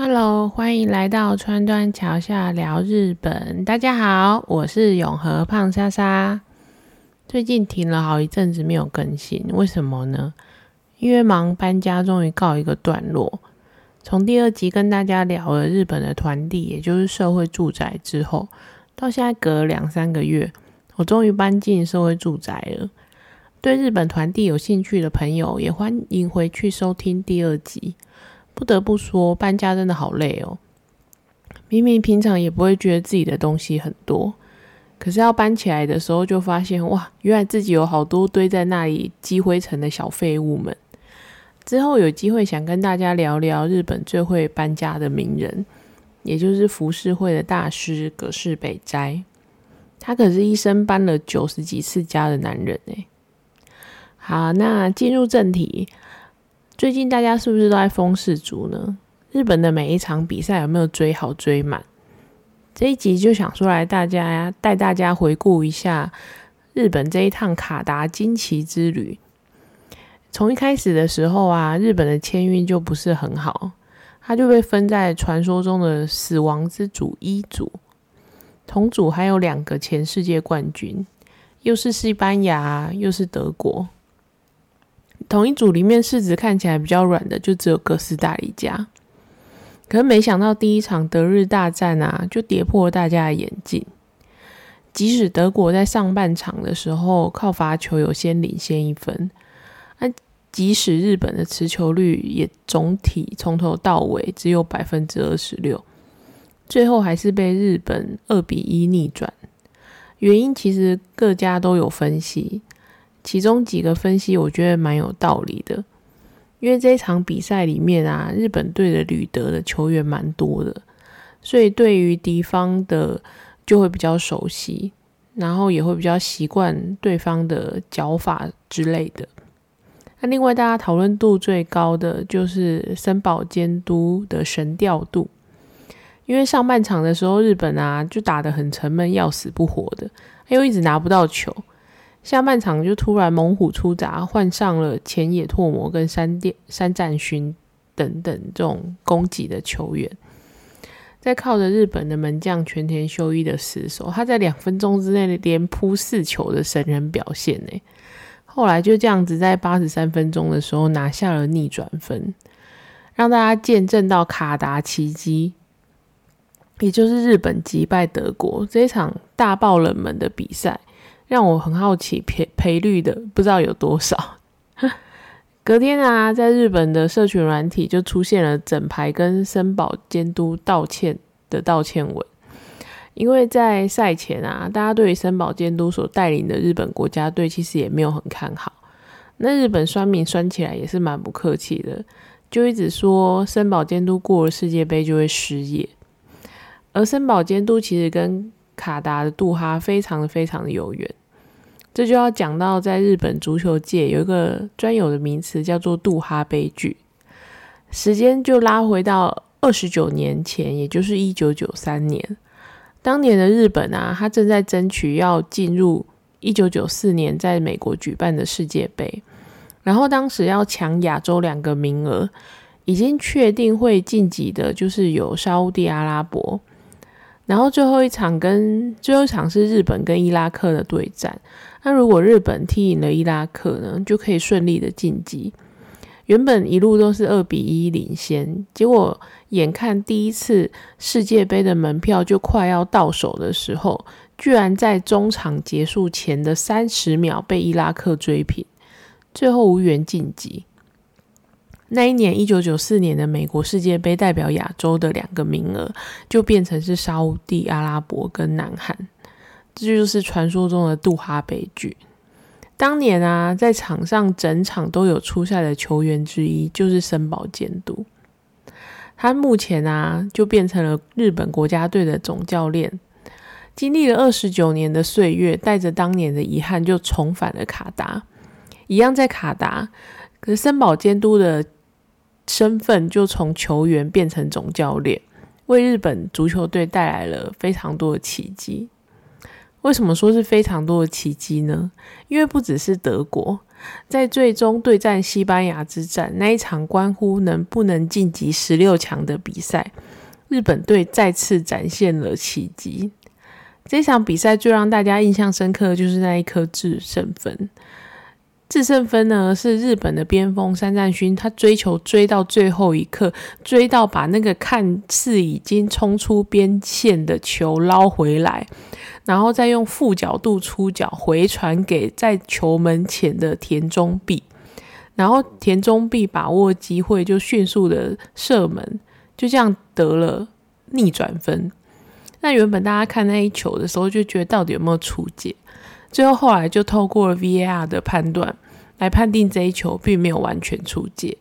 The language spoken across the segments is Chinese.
Hello，欢迎来到川端桥下聊日本。大家好，我是永和胖莎莎。最近停了好一阵子没有更新，为什么呢？因为忙搬家，终于告一个段落。从第二集跟大家聊了日本的团地，也就是社会住宅之后，到现在隔了两三个月，我终于搬进社会住宅了。对日本团地有兴趣的朋友，也欢迎回去收听第二集。不得不说，搬家真的好累哦。明明平常也不会觉得自己的东西很多，可是要搬起来的时候，就发现哇，原来自己有好多堆在那里积灰尘的小废物们。之后有机会想跟大家聊聊日本最会搬家的名人，也就是浮世绘的大师葛饰北斋。他可是一生搬了九十几次家的男人哎。好，那进入正题。最近大家是不是都在封氏足呢？日本的每一场比赛有没有追好追满？这一集就想出来，大家带大家回顾一下日本这一趟卡达惊奇之旅。从一开始的时候啊，日本的签运就不是很好，他就被分在传说中的死亡之组一组，同组还有两个前世界冠军，又是西班牙，又是德国。同一组里面市值看起来比较软的，就只有哥斯达黎加。可是没想到第一场德日大战啊，就跌破了大家的眼镜。即使德国在上半场的时候靠罚球有先领先一分，那即使日本的持球率也总体从头到尾只有百分之二十六，最后还是被日本二比一逆转。原因其实各家都有分析。其中几个分析，我觉得蛮有道理的，因为这一场比赛里面啊，日本队的旅德的球员蛮多的，所以对于敌方的就会比较熟悉，然后也会比较习惯对方的脚法之类的。那另外大家讨论度最高的就是森保监督的神调度，因为上半场的时候日本啊就打得很沉闷，要死不活的，又一直拿不到球。下半场就突然猛虎出闸，换上了前野拓磨跟山电山战勋等等这种攻击的球员，在靠着日本的门将全田修一的死守，他在两分钟之内连扑四球的神人表现呢。后来就这样子在八十三分钟的时候拿下了逆转分，让大家见证到卡达奇迹，也就是日本击败德国这一场大爆冷门的比赛。让我很好奇赔赔率的不知道有多少。隔天啊，在日本的社群软体就出现了整排跟森保监督道歉的道歉文，因为在赛前啊，大家对于森保监督所带领的日本国家队其实也没有很看好。那日本酸民酸起来也是蛮不客气的，就一直说森保监督过了世界杯就会失业，而森保监督其实跟卡达的杜哈非常非常的有缘。这就要讲到，在日本足球界有一个专有的名词，叫做“杜哈悲剧”。时间就拉回到二十九年前，也就是一九九三年。当年的日本啊，他正在争取要进入一九九四年在美国举办的世界杯，然后当时要抢亚洲两个名额，已经确定会晋级的，就是有沙地阿拉伯。然后最后一场跟最后一场是日本跟伊拉克的对战。那如果日本踢赢了伊拉克呢，就可以顺利的晋级。原本一路都是二比一领先，结果眼看第一次世界杯的门票就快要到手的时候，居然在中场结束前的三十秒被伊拉克追平，最后无缘晋级。那一年，一九九四年的美国世界杯代表亚洲的两个名额，就变成是沙地阿拉伯跟南韩，这就是传说中的杜哈悲剧。当年啊，在场上整场都有出赛的球员之一，就是森保监督。他目前啊，就变成了日本国家队的总教练。经历了二十九年的岁月，带着当年的遗憾，就重返了卡达。一样在卡达，可是森保监督的。身份就从球员变成总教练，为日本足球队带来了非常多的奇迹。为什么说是非常多的奇迹呢？因为不只是德国，在最终对战西班牙之战那一场关乎能不能晋级十六强的比赛，日本队再次展现了奇迹。这场比赛最让大家印象深刻的就是那一颗制胜分。制胜分呢，是日本的边锋山战勋，他追求追到最后一刻，追到把那个看似已经冲出边线的球捞回来，然后再用负角度出脚回传给在球门前的田中碧，然后田中碧把握机会就迅速的射门，就这样得了逆转分。那原本大家看那一球的时候，就觉得到底有没有出界？最后后来就透过了 VAR 的判断来判定这一球并没有完全出界。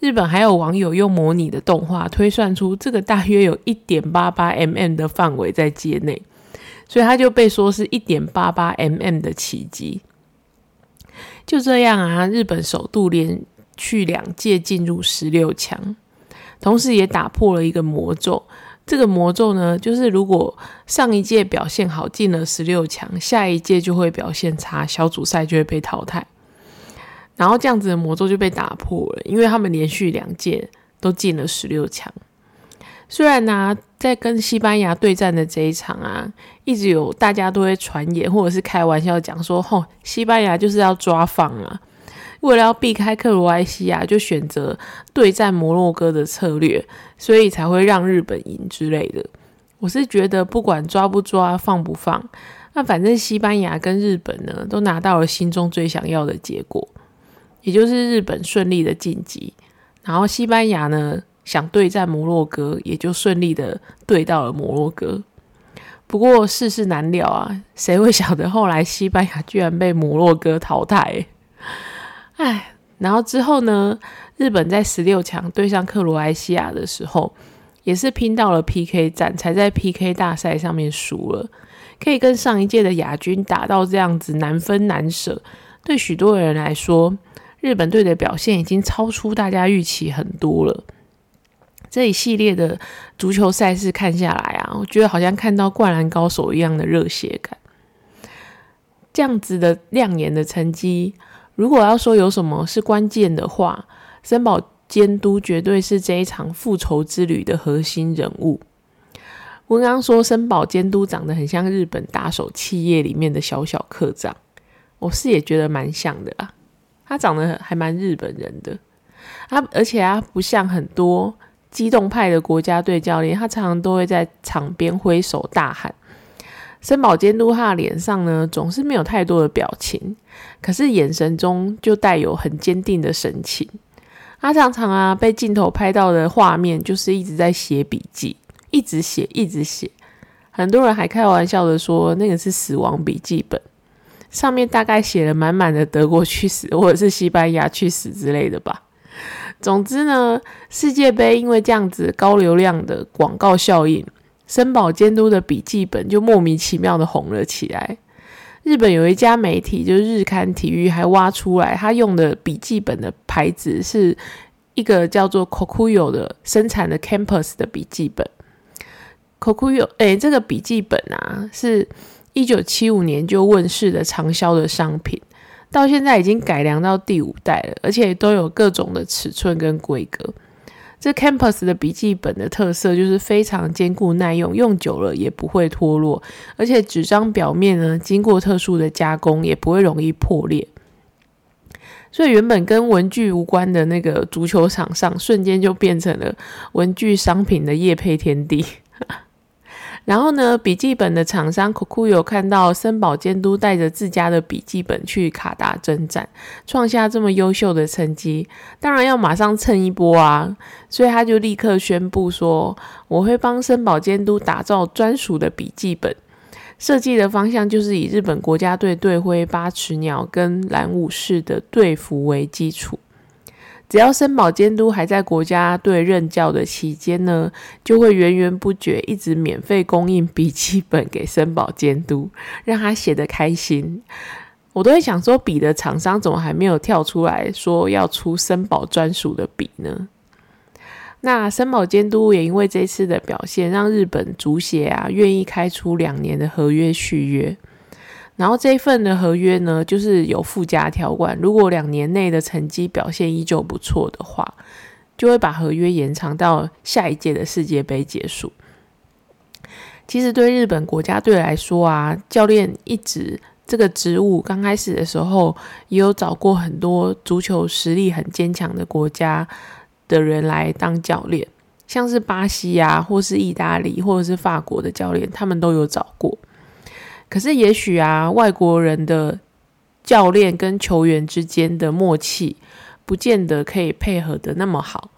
日本还有网友用模拟的动画推算出这个大约有一点八八 mm 的范围在界内，所以他就被说是一点八八 mm 的奇迹。就这样啊，日本首度连续两届进入十六强，同时也打破了一个魔咒。这个魔咒呢，就是如果上一届表现好进了十六强，下一届就会表现差，小组赛就会被淘汰。然后这样子的魔咒就被打破了，因为他们连续两届都进了十六强。虽然呢，在跟西班牙对战的这一场啊，一直有大家都会传言或者是开玩笑讲说，吼，西班牙就是要抓放啊。为了要避开克罗埃西亚，就选择对战摩洛哥的策略，所以才会让日本赢之类的。我是觉得不管抓不抓、放不放，那反正西班牙跟日本呢都拿到了心中最想要的结果，也就是日本顺利的晋级，然后西班牙呢想对战摩洛哥，也就顺利的对到了摩洛哥。不过世事难料啊，谁会晓得后来西班牙居然被摩洛哥淘汰？唉，然后之后呢？日本在十六强对上克罗埃西亚的时候，也是拼到了 PK 战，才在 PK 大赛上面输了。可以跟上一届的亚军打到这样子难分难舍，对许多人来说，日本队的表现已经超出大家预期很多了。这一系列的足球赛事看下来啊，我觉得好像看到灌篮高手一样的热血感。这样子的亮眼的成绩。如果要说有什么是关键的话，森保监督绝对是这一场复仇之旅的核心人物。我刚刚说森保监督长得很像日本打手企业里面的小小课长，我是也觉得蛮像的啦。他长得还蛮日本人的，他而且他不像很多激动派的国家队教练，他常常都会在场边挥手大喊。森保监督他的脸上呢，总是没有太多的表情，可是眼神中就带有很坚定的神情。他常常啊被镜头拍到的画面，就是一直在写笔记，一直写，一直写。很多人还开玩笑的说，那个是死亡笔记本，上面大概写了满满的“德国去死”或者是“西班牙去死”之类的吧。总之呢，世界杯因为这样子高流量的广告效应。森保监督的笔记本就莫名其妙的红了起来。日本有一家媒体，就是日刊体育，还挖出来他用的笔记本的牌子是一个叫做 Kokuyo 的生产的 Campus 的笔记本。Kokuyo，哎，这个笔记本啊，是一九七五年就问世的畅销的商品，到现在已经改良到第五代了，而且都有各种的尺寸跟规格。这 Campus 的笔记本的特色就是非常坚固耐用，用久了也不会脱落，而且纸张表面呢经过特殊的加工，也不会容易破裂。所以原本跟文具无关的那个足球场上，瞬间就变成了文具商品的业配天地。然后呢，笔记本的厂商 Kokuyo 看到森宝监督带着自家的笔记本去卡达征战，创下这么优秀的成绩，当然要马上蹭一波啊！所以他就立刻宣布说：“我会帮森宝监督打造专属的笔记本，设计的方向就是以日本国家队队徽八尺鸟跟蓝武士的队服为基础。”只要森保监督还在国家队任教的期间呢，就会源源不绝一直免费供应笔记本给森保监督，让他写得开心。我都会想说，笔的厂商怎么还没有跳出来说要出森保专属的笔呢？那森保监督也因为这次的表现，让日本足协啊愿意开出两年的合约续约。然后这一份的合约呢，就是有附加条款，如果两年内的成绩表现依旧不错的话，就会把合约延长到下一届的世界杯结束。其实对日本国家队来说啊，教练一直这个职务刚开始的时候，也有找过很多足球实力很坚强的国家的人来当教练，像是巴西啊，或是意大利，或者是法国的教练，他们都有找过。可是也许啊，外国人的教练跟球员之间的默契，不见得可以配合的那么好。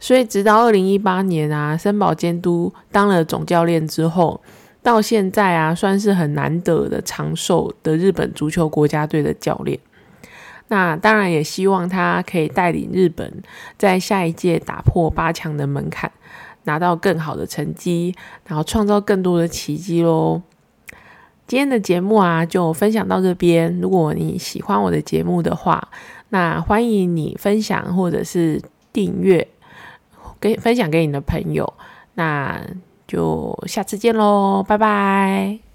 所以，直到二零一八年啊，森保监督当了总教练之后，到现在啊，算是很难得的长寿的日本足球国家队的教练。那当然也希望他可以带领日本在下一届打破八强的门槛，拿到更好的成绩，然后创造更多的奇迹喽。今天的节目啊，就分享到这边。如果你喜欢我的节目的话，那欢迎你分享或者是订阅。给分享给你的朋友，那就下次见喽，拜拜。